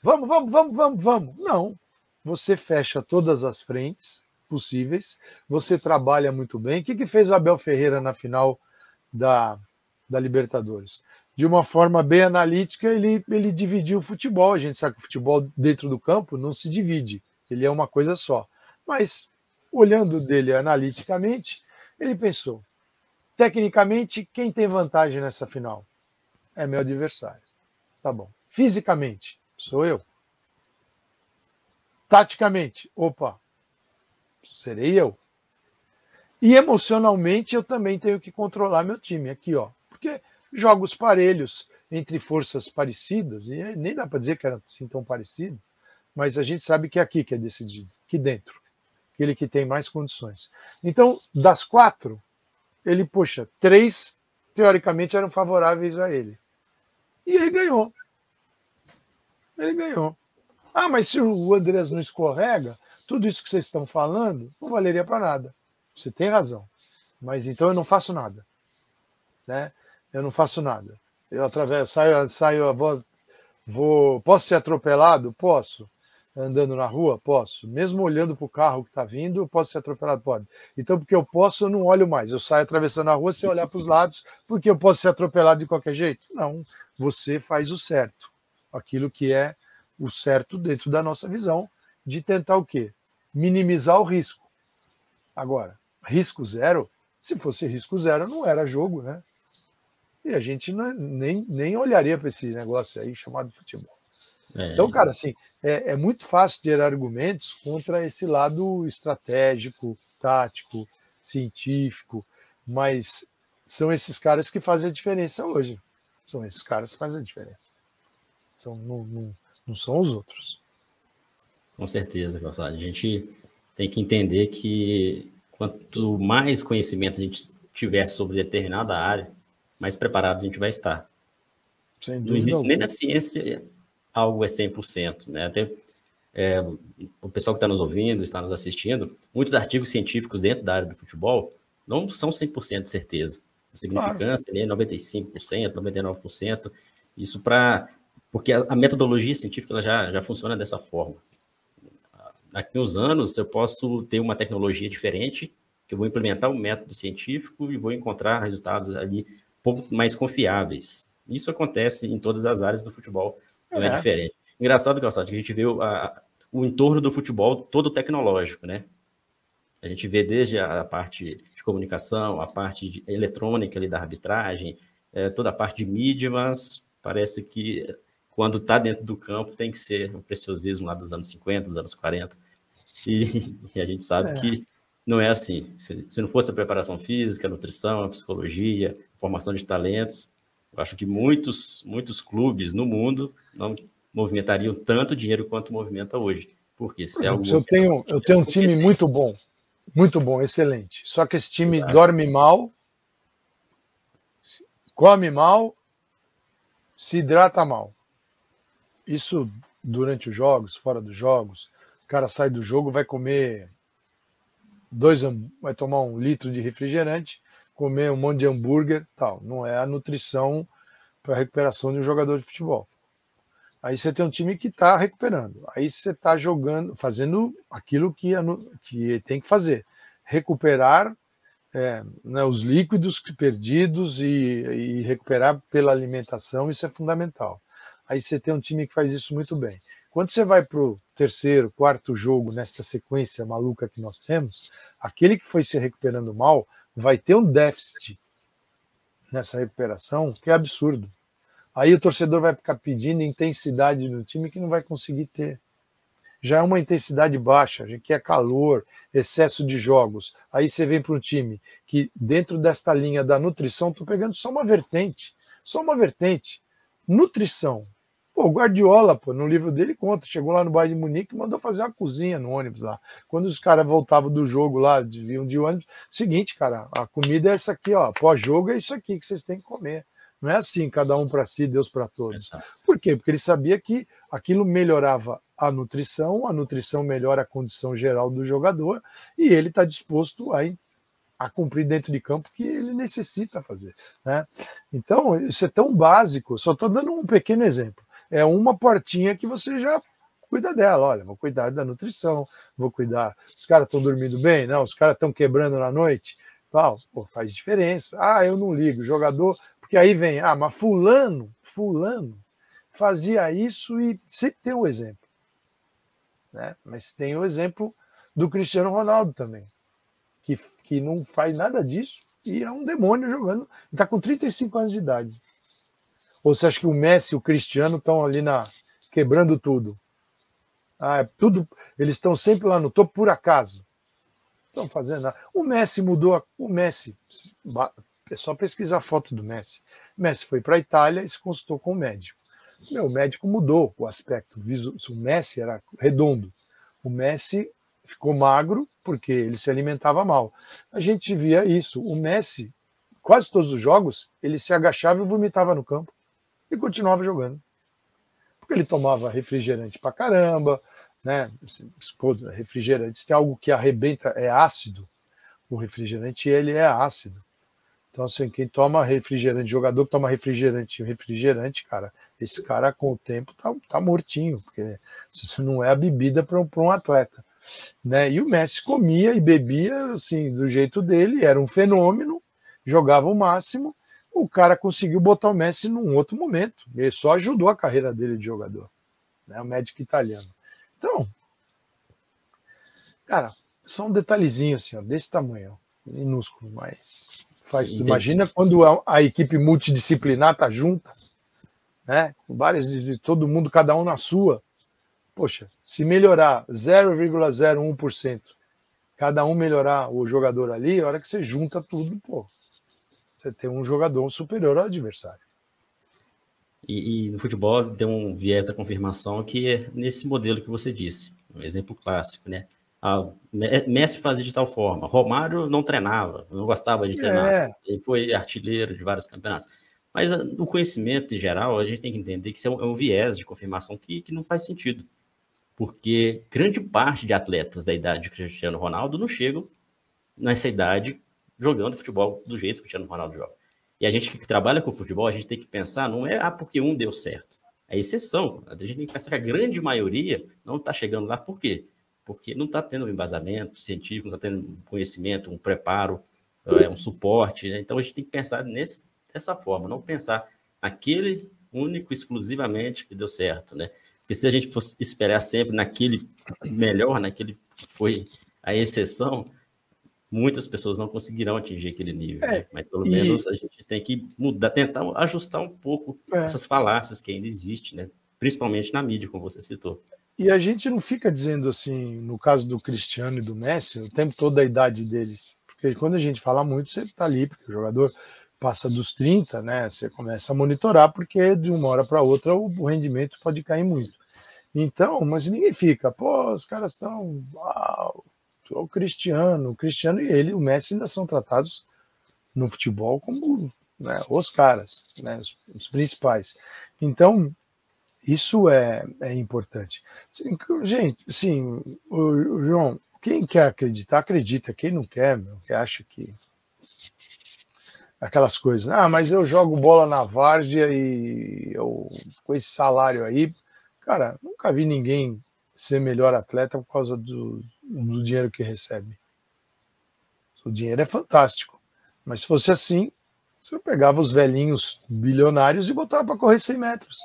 vamos, vamos, vamos, vamos, vamos. Não. Você fecha todas as frentes, possíveis, você trabalha muito bem. O que, que fez Abel Ferreira na final da, da Libertadores? De uma forma bem analítica, ele, ele dividiu o futebol. A gente sabe que o futebol dentro do campo não se divide, ele é uma coisa só. Mas, olhando dele analiticamente, ele pensou: tecnicamente, quem tem vantagem nessa final? É meu adversário. Tá bom. Fisicamente, sou eu. Taticamente, opa, serei eu. E emocionalmente eu também tenho que controlar meu time aqui, ó. Porque jogos parelhos entre forças parecidas, e nem dá para dizer que eram assim tão parecidos, mas a gente sabe que é aqui que é decidido, aqui dentro. Aquele que tem mais condições. Então, das quatro, ele, puxa, três teoricamente eram favoráveis a ele. E ele ganhou. Ele ganhou. Ah, mas se o Andrés não escorrega, tudo isso que vocês estão falando não valeria para nada. Você tem razão. Mas então eu não faço nada. Né? Eu não faço nada. Eu atravesso, saio, saio vou, vou, posso ser atropelado? Posso. Andando na rua? Posso. Mesmo olhando para o carro que está vindo, posso ser atropelado? Pode. Então, porque eu posso, eu não olho mais. Eu saio atravessando a rua sem olhar para os lados, porque eu posso ser atropelado de qualquer jeito? Não. Você faz o certo. Aquilo que é o certo dentro da nossa visão de tentar o quê? Minimizar o risco. Agora, risco zero, se fosse risco zero, não era jogo, né? E a gente não, nem, nem olharia para esse negócio aí chamado futebol. É. Então, cara, assim, é, é muito fácil ter argumentos contra esse lado estratégico, tático, científico, mas são esses caras que fazem a diferença hoje. São esses caras que fazem a diferença. São, não, não, não são os outros. Com certeza, Calçado. A gente tem que entender que quanto mais conhecimento a gente tiver sobre determinada área, mais preparado a gente vai estar. Não existe nem na ciência algo é 100%, né? Até é, o pessoal que está nos ouvindo, está nos assistindo, muitos artigos científicos dentro da área do futebol não são 100% de certeza. A significância claro. é 95%, 99%. Isso para porque a, a metodologia científica ela já, já funciona dessa forma. Daqui uns anos eu posso ter uma tecnologia diferente, que eu vou implementar um método científico e vou encontrar resultados ali pouco mais confiáveis. Isso acontece em todas as áreas do futebol, não é, é diferente. Engraçado, Calçado, que a gente vê a, o entorno do futebol todo tecnológico, né? A gente vê desde a parte de comunicação, a parte de eletrônica ali da arbitragem, é, toda a parte de mídia, mas parece que quando está dentro do campo, tem que ser o preciosismo lá dos anos 50, dos anos 40. E, e a gente sabe é. que não é assim. Se, se, não fosse a preparação física, a nutrição, a psicologia, a formação de talentos, eu acho que muitos, muitos clubes no mundo não movimentariam tanto dinheiro quanto movimenta hoje. Porque se Por exemplo, é eu tenho, eu tenho um time muito bom, muito bom, excelente. Só que esse time Exato. dorme mal, come mal, se hidrata mal. Isso durante os jogos, fora dos jogos. O cara sai do jogo, vai comer dois, vai tomar um litro de refrigerante, comer um monte de hambúrguer, tal. Não é a nutrição para a recuperação de um jogador de futebol. Aí você tem um time que está recuperando. Aí você está jogando, fazendo aquilo que, que tem que fazer. Recuperar é, né, os líquidos perdidos e, e, recuperar pela alimentação, isso é fundamental aí você tem um time que faz isso muito bem. Quando você vai para o terceiro, quarto jogo, nessa sequência maluca que nós temos, aquele que foi se recuperando mal vai ter um déficit nessa recuperação que é absurdo. Aí o torcedor vai ficar pedindo intensidade no time que não vai conseguir ter. Já é uma intensidade baixa, que é calor, excesso de jogos. Aí você vem para um time que, dentro desta linha da nutrição, estou pegando só uma vertente. Só uma vertente. Nutrição Pô, o Guardiola, pô, no livro dele conta, chegou lá no Bayern de Munique e mandou fazer uma cozinha no ônibus lá. Quando os caras voltavam do jogo lá, vinham de ônibus, seguinte, cara, a comida é essa aqui, ó, pós-jogo é isso aqui que vocês têm que comer. Não é assim, cada um para si, Deus para todos. Exato. Por quê? Porque ele sabia que aquilo melhorava a nutrição, a nutrição melhora a condição geral do jogador e ele está disposto a, a cumprir dentro de campo que ele necessita fazer. Né? Então, isso é tão básico, só estou dando um pequeno exemplo é uma portinha que você já cuida dela, olha, vou cuidar da nutrição, vou cuidar. Os caras estão dormindo bem, não? Os caras estão quebrando na noite, tal, pô, faz diferença. Ah, eu não ligo, jogador, porque aí vem, ah, mas fulano, fulano fazia isso e sempre tem um exemplo, né? Mas tem o exemplo do Cristiano Ronaldo também, que, que não faz nada disso e é um demônio jogando, está com 35 anos de idade. Ou você acha que o Messi e o Cristiano estão ali na quebrando tudo? Ah, é tudo, eles estão sempre lá no topo por acaso. Estão fazendo nada. O Messi mudou, o Messi, é só pesquisar a foto do Messi. O Messi foi para a Itália e se consultou com o médico. Meu, o médico mudou o aspecto. O Messi era redondo. O Messi ficou magro porque ele se alimentava mal. A gente via isso. O Messi, quase todos os jogos, ele se agachava e vomitava no campo e continuava jogando. Porque ele tomava refrigerante pra caramba, né? Refrigerante, se tem algo que arrebenta, é ácido. O refrigerante, ele é ácido. Então, assim, quem toma refrigerante, jogador que toma refrigerante, refrigerante, cara, esse cara com o tempo tá, tá mortinho, porque isso não é a bebida para um, um atleta. Né? E o Messi comia e bebia assim, do jeito dele, era um fenômeno, jogava o máximo. O cara conseguiu botar o Messi num outro momento. Ele só ajudou a carreira dele de jogador. Né? O médico italiano. Então, cara, só um detalhezinho assim, ó, desse tamanho, minúsculo, mas faz. Imagina quando a, a, equipe multidisciplinar tá junta, né? Várias, todo mundo, cada um na sua. Poxa, se melhorar 0,01%, cada um melhorar o jogador ali, a hora que você junta tudo, pô, você tem um jogador superior ao adversário. E, e, no futebol tem um viés da confirmação que é nesse modelo que você disse, um exemplo clássico, né? Ah, Messi fazia de tal forma, Romário não treinava, não gostava de treinar, é. ele foi artilheiro de vários campeonatos. Mas ah, no conhecimento em geral, a gente tem que entender que isso é um, é um viés de confirmação que, que não faz sentido porque grande parte de atletas da idade de Cristiano Ronaldo não chegam nessa idade jogando futebol do jeito que o Cristiano Ronaldo joga. E a gente que trabalha com futebol, a gente tem que pensar, não é ah, porque um deu certo. É exceção. A gente tem que pensar que a grande maioria não está chegando lá por quê? Porque não está tendo um embasamento científico, não está tendo um conhecimento, um preparo, é, um suporte. Né? Então a gente tem que pensar nesse, dessa forma, não pensar naquele único, exclusivamente que deu certo. Né? Porque se a gente fosse esperar sempre naquele melhor, naquele que foi a exceção, muitas pessoas não conseguirão atingir aquele nível. É, né? Mas pelo e... menos a gente tem que mudar, tentar ajustar um pouco é. essas falácias que ainda existem, né? principalmente na mídia, como você citou. E a gente não fica dizendo assim, no caso do Cristiano e do Messi, o tempo todo a idade deles. Porque quando a gente fala muito, você está ali, porque o jogador passa dos 30, né? Você começa a monitorar, porque de uma hora para outra o rendimento pode cair muito. Então, mas ninguém fica, pô, os caras estão. O Cristiano, o Cristiano e ele, o Messi ainda são tratados no futebol como né, os caras, né, os, os, principais. Então, isso é, é importante. Gente, sim, o, o João, quem quer acreditar, acredita. Quem não quer, meu, que acha que aquelas coisas. Ah, mas eu jogo bola na várzea e eu, com esse salário aí, Cara, nunca vi ninguém ser melhor atleta por causa do, do dinheiro que recebe. O dinheiro é fantástico. Mas se fosse assim, você pegava os velhinhos bilionários e botava para correr 100 metros.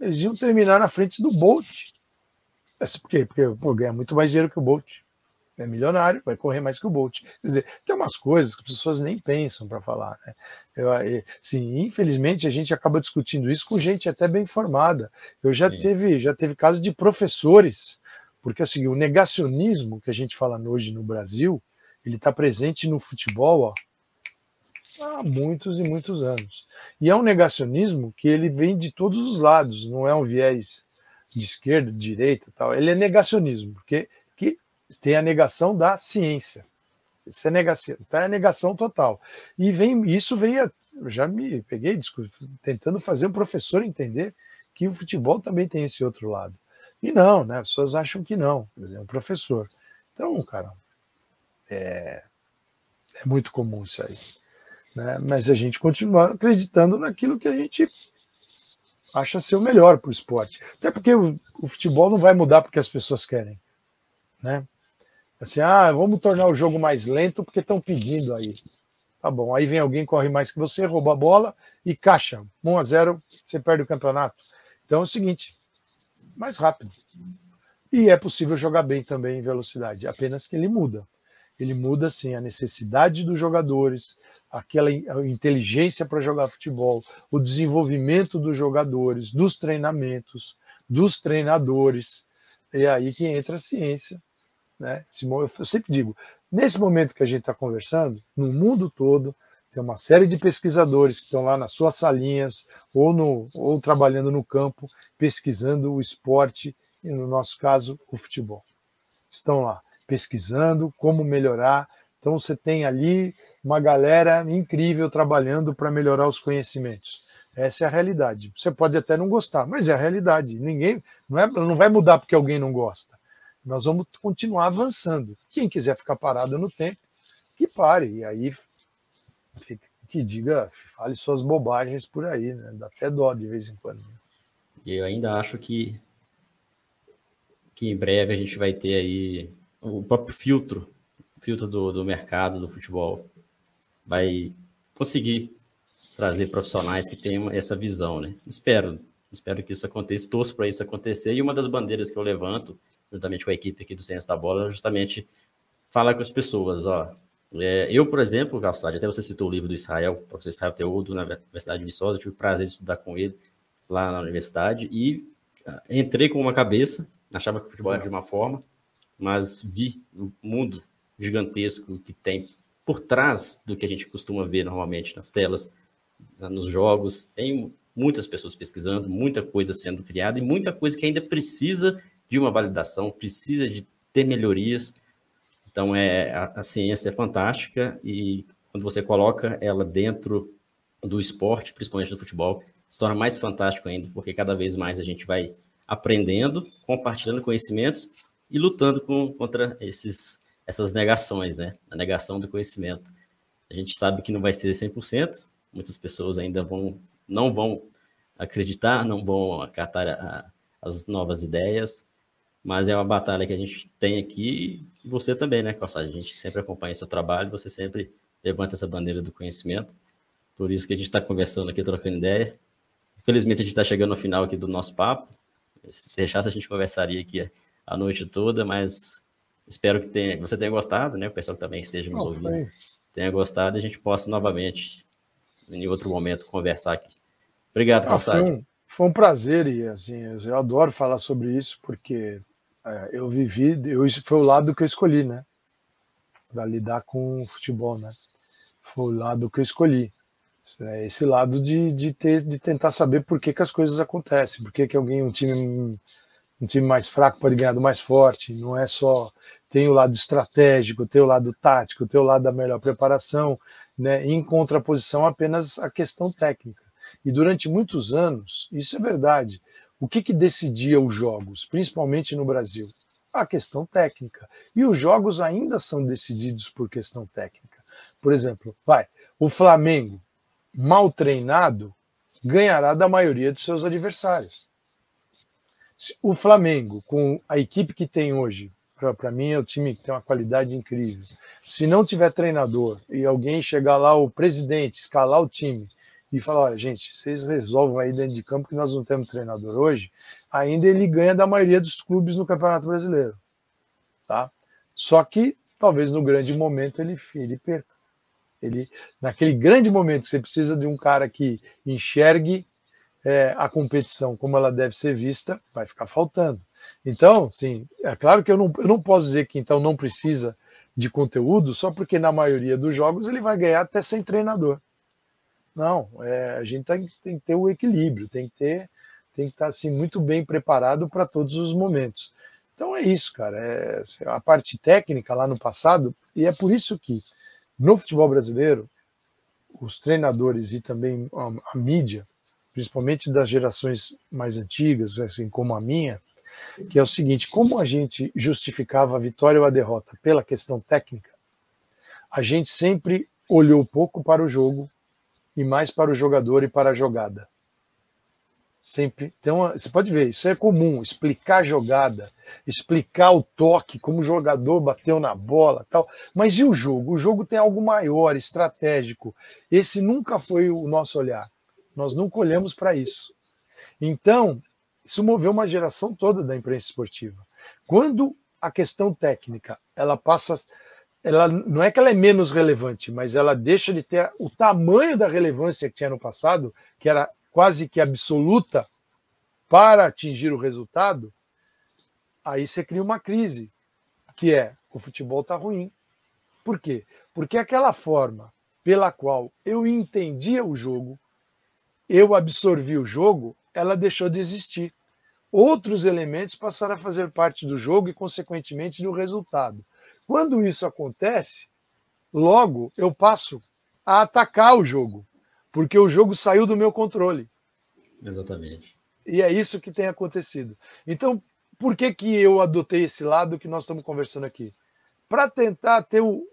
Eles iam terminar na frente do Bolt. Por quê? Porque pô, ganha muito mais dinheiro que o Bolt é milionário, vai correr mais que o Bolt. Quer dizer, tem umas coisas que as pessoas nem pensam para falar. Né? Eu, sim, infelizmente a gente acaba discutindo isso com gente até bem formada. Eu já teve já teve casos de professores, porque assim, o negacionismo que a gente fala hoje no Brasil, ele está presente no futebol ó, há muitos e muitos anos. E é um negacionismo que ele vem de todos os lados, não é um viés de esquerda, de direita, tal. Ele é negacionismo, porque tem a negação da ciência. Isso é negação, tá? é a negação total. E vem, isso vem, a, já me peguei tentando fazer o professor entender que o futebol também tem esse outro lado. E não, né? As pessoas acham que não, por exemplo, o professor. Então, cara, é, é muito comum isso aí. Né? Mas a gente continua acreditando naquilo que a gente acha ser o melhor para o esporte. Até porque o, o, futebol não vai mudar porque as pessoas querem. Né? Assim, ah, vamos tornar o jogo mais lento porque estão pedindo aí. Tá bom. Aí vem alguém, corre mais que você, rouba a bola e caixa. 1 a 0 você perde o campeonato. Então é o seguinte: mais rápido. E é possível jogar bem também em velocidade, apenas que ele muda. Ele muda assim a necessidade dos jogadores, aquela inteligência para jogar futebol, o desenvolvimento dos jogadores, dos treinamentos, dos treinadores. É aí que entra a ciência. Né? Eu sempre digo, nesse momento que a gente está conversando, no mundo todo, tem uma série de pesquisadores que estão lá nas suas salinhas ou, no, ou trabalhando no campo, pesquisando o esporte e, no nosso caso, o futebol. Estão lá pesquisando como melhorar. Então, você tem ali uma galera incrível trabalhando para melhorar os conhecimentos. Essa é a realidade. Você pode até não gostar, mas é a realidade. Ninguém não, é, não vai mudar porque alguém não gosta. Nós vamos continuar avançando. Quem quiser ficar parado no tempo, que pare. E aí que diga, fale suas bobagens por aí, né? Dá até dó de vez em quando. E eu ainda acho que que em breve a gente vai ter aí o próprio filtro, filtro do, do mercado do futebol, vai conseguir trazer profissionais que tenham essa visão, né? Espero, espero que isso aconteça, torço para isso acontecer. E uma das bandeiras que eu levanto, juntamente com a equipe aqui do Ciência da Bola, justamente falar com as pessoas, ó. É, eu, por exemplo, Calçade, até você citou o livro do Israel, o professor Israel Teudo, na Universidade de Viçosa, tive o prazer de estudar com ele lá na universidade e uh, entrei com uma cabeça, achava que o futebol era de uma forma, mas vi o mundo gigantesco que tem por trás do que a gente costuma ver normalmente nas telas, nos jogos. Tem muitas pessoas pesquisando, muita coisa sendo criada e muita coisa que ainda precisa de uma validação, precisa de ter melhorias. Então, é, a, a ciência é fantástica e quando você coloca ela dentro do esporte, principalmente do futebol, se torna mais fantástico ainda, porque cada vez mais a gente vai aprendendo, compartilhando conhecimentos e lutando com, contra esses, essas negações, né? A negação do conhecimento. A gente sabe que não vai ser 100%, muitas pessoas ainda vão, não vão acreditar, não vão acatar a, as novas ideias, mas é uma batalha que a gente tem aqui e você também, né, Corsage? A gente sempre acompanha seu trabalho, você sempre levanta essa bandeira do conhecimento, por isso que a gente está conversando aqui, trocando ideia. Infelizmente, a gente está chegando ao final aqui do nosso papo. Se deixasse, a gente conversaria aqui a noite toda, mas espero que tenha, você tenha gostado, né? O pessoal que também esteja nos oh, ouvindo foi. tenha gostado e a gente possa novamente, em outro momento, conversar aqui. Obrigado, ah, foi, um, foi um prazer e assim, eu adoro falar sobre isso porque é, eu vivi, eu, foi o lado que eu escolhi, né? Para lidar com o futebol, né? Foi o lado que eu escolhi. É esse lado de, de, ter, de tentar saber por que, que as coisas acontecem, por que, que alguém, um time um time mais fraco pode ganhar do mais forte. Não é só tem o lado estratégico, tem o lado tático, tem o lado da melhor preparação, né? Em contraposição apenas a questão técnica. E durante muitos anos, isso é verdade. O que, que decidia os jogos, principalmente no Brasil? A questão técnica. E os jogos ainda são decididos por questão técnica. Por exemplo, vai, o Flamengo, mal treinado, ganhará da maioria dos seus adversários o Flamengo, com a equipe que tem hoje, para mim é o time que tem uma qualidade incrível. Se não tiver treinador e alguém chegar lá, o presidente, escalar o time e falar: olha, gente, vocês resolvam aí dentro de campo que nós não temos treinador hoje, ainda ele ganha da maioria dos clubes no Campeonato Brasileiro. Tá? Só que talvez no grande momento ele, ele perca. Ele, naquele grande momento que você precisa de um cara que enxergue é, a competição como ela deve ser vista, vai ficar faltando. Então, sim, é claro que eu não, eu não posso dizer que então não precisa de conteúdo só porque na maioria dos jogos ele vai ganhar até sem treinador. Não, é, a gente tem, tem, que ter o equilíbrio, tem que ter, tem que estar assim muito bem preparado para todos os momentos. Então é isso, cara. É, assim, a parte técnica lá no passado e é por isso que no futebol brasileiro os treinadores e também a, a mídia principalmente das gerações mais antigas, assim como a minha, que é o seguinte: como a gente justificava a vitória ou a derrota pela questão técnica, a gente sempre olhou pouco para o jogo e mais para o jogador e para a jogada. Sempre uma, você pode ver, isso é comum, explicar a jogada, explicar o toque, como o jogador bateu na bola, tal. Mas e o jogo? O jogo tem algo maior, estratégico. Esse nunca foi o nosso olhar. Nós nunca olhamos para isso. Então, isso moveu uma geração toda da imprensa esportiva. Quando a questão técnica, ela passa ela não é que ela é menos relevante, mas ela deixa de ter o tamanho da relevância que tinha no passado, que era quase que absoluta para atingir o resultado, aí você cria uma crise, que é o futebol está ruim. Por quê? Porque aquela forma pela qual eu entendia o jogo, eu absorvi o jogo, ela deixou de existir. Outros elementos passaram a fazer parte do jogo e, consequentemente, do resultado. Quando isso acontece, logo eu passo a atacar o jogo porque o jogo saiu do meu controle. Exatamente. E é isso que tem acontecido. Então, por que, que eu adotei esse lado que nós estamos conversando aqui? Para tentar ter o,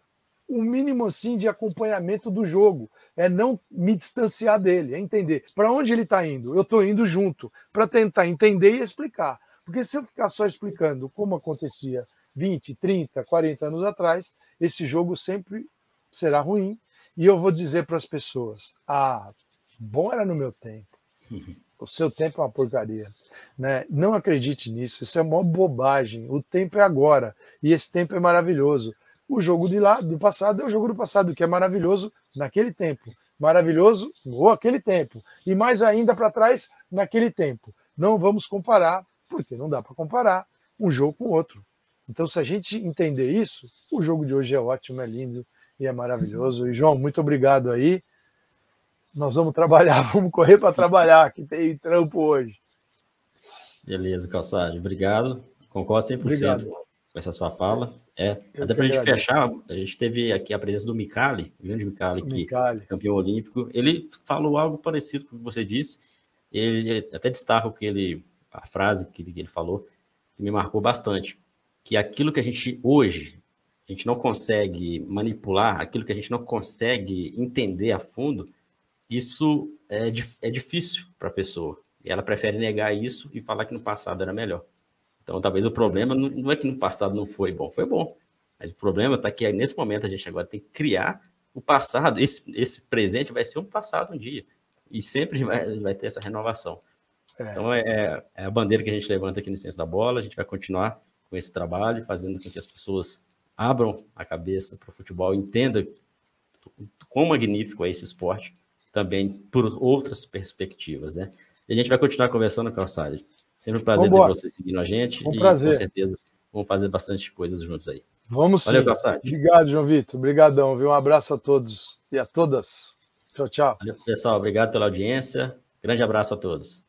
o mínimo assim de acompanhamento do jogo, é não me distanciar dele, é entender para onde ele está indo. Eu estou indo junto para tentar entender e explicar. Porque se eu ficar só explicando como acontecia 20, 30, 40 anos atrás, esse jogo sempre será ruim e eu vou dizer para as pessoas: ah, bom era no meu tempo. O seu tempo é uma porcaria. Né? Não acredite nisso, isso é uma bobagem. O tempo é agora e esse tempo é maravilhoso. O jogo de lá do passado é o jogo do passado, que é maravilhoso naquele tempo, maravilhoso ou aquele tempo, e mais ainda para trás naquele tempo. Não vamos comparar, porque não dá para comparar um jogo com outro. Então, se a gente entender isso, o jogo de hoje é ótimo, é lindo, e é maravilhoso. E João, muito obrigado aí. Nós vamos trabalhar, vamos correr para trabalhar, que tem trampo hoje. Beleza, Calçade, obrigado. Concordo 100% obrigado. com essa sua fala. É, Eu até para a gente fechar, a gente teve aqui a presença do Micali, o grande Micali, que Micali. campeão olímpico. Ele falou algo parecido com o que você disse. Ele até destaca o que ele, a frase que ele falou, que me marcou bastante. Que aquilo que a gente hoje a gente não consegue manipular, aquilo que a gente não consegue entender a fundo, isso é, é difícil para a pessoa. E ela prefere negar isso e falar que no passado era melhor. Então, talvez o problema não é que no passado não foi bom, foi bom. Mas o problema está que nesse momento a gente agora tem que criar o passado. Esse, esse presente vai ser um passado um dia. E sempre vai, vai ter essa renovação. É. Então, é, é, a bandeira que a gente levanta aqui no Ciência da Bola. A gente vai continuar com esse trabalho, fazendo com que as pessoas abram a cabeça para o futebol, entendam quão magnífico é esse esporte, também por outras perspectivas, né? E a gente vai continuar conversando, Calçade. Sempre um prazer ter você seguindo a gente. Um e prazer. com certeza vamos fazer bastante coisas juntos aí. Vamos Valeu, sim. Calçade. Obrigado, João Vitor. Obrigadão, viu? Um abraço a todos e a todas. Tchau, tchau. Valeu, pessoal. Obrigado pela audiência. Grande abraço a todos.